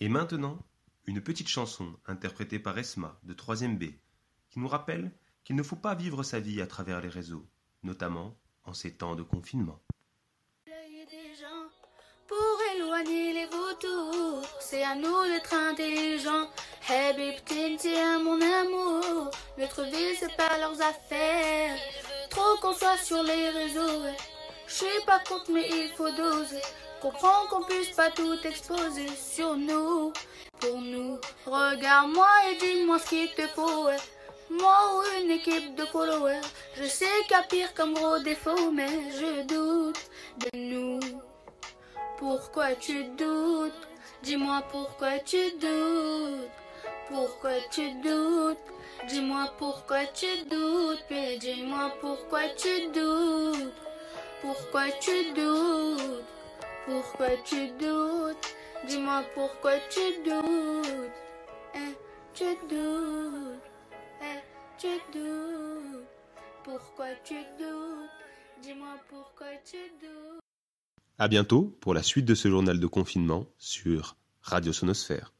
Et maintenant, une petite chanson interprétée par Esma de 3ème B qui nous rappelle qu'il ne faut pas vivre sa vie à travers les réseaux, notamment en ces temps de confinement. L'œil des gens pour éloigner les vautours, c'est à nous d'être intelligents. Habibti, mon amour, notre vie c'est pas leurs affaires. Trop qu'on soit sur les réseaux, je suis pas contre mais il faut doser. Comprends qu'on puisse pas tout exposer sur nous, pour nous. Regarde-moi et dis-moi ce qu'il te faut. Moi ou une équipe de followers, je sais a pire comme gros défaut, mais je doute de nous. Pourquoi tu doutes? Dis-moi pourquoi tu doutes. Pourquoi tu doutes? Dis-moi pourquoi tu doutes. Puis dis-moi pourquoi tu doutes. Pourquoi tu doutes? Pourquoi tu doutes? Dis-moi pourquoi tu doutes. Eh, tu doutes. Eh, tu doutes. Pourquoi tu doutes? Dis-moi pourquoi tu doutes. À bientôt pour la suite de ce journal de confinement sur Radio Sonosphère.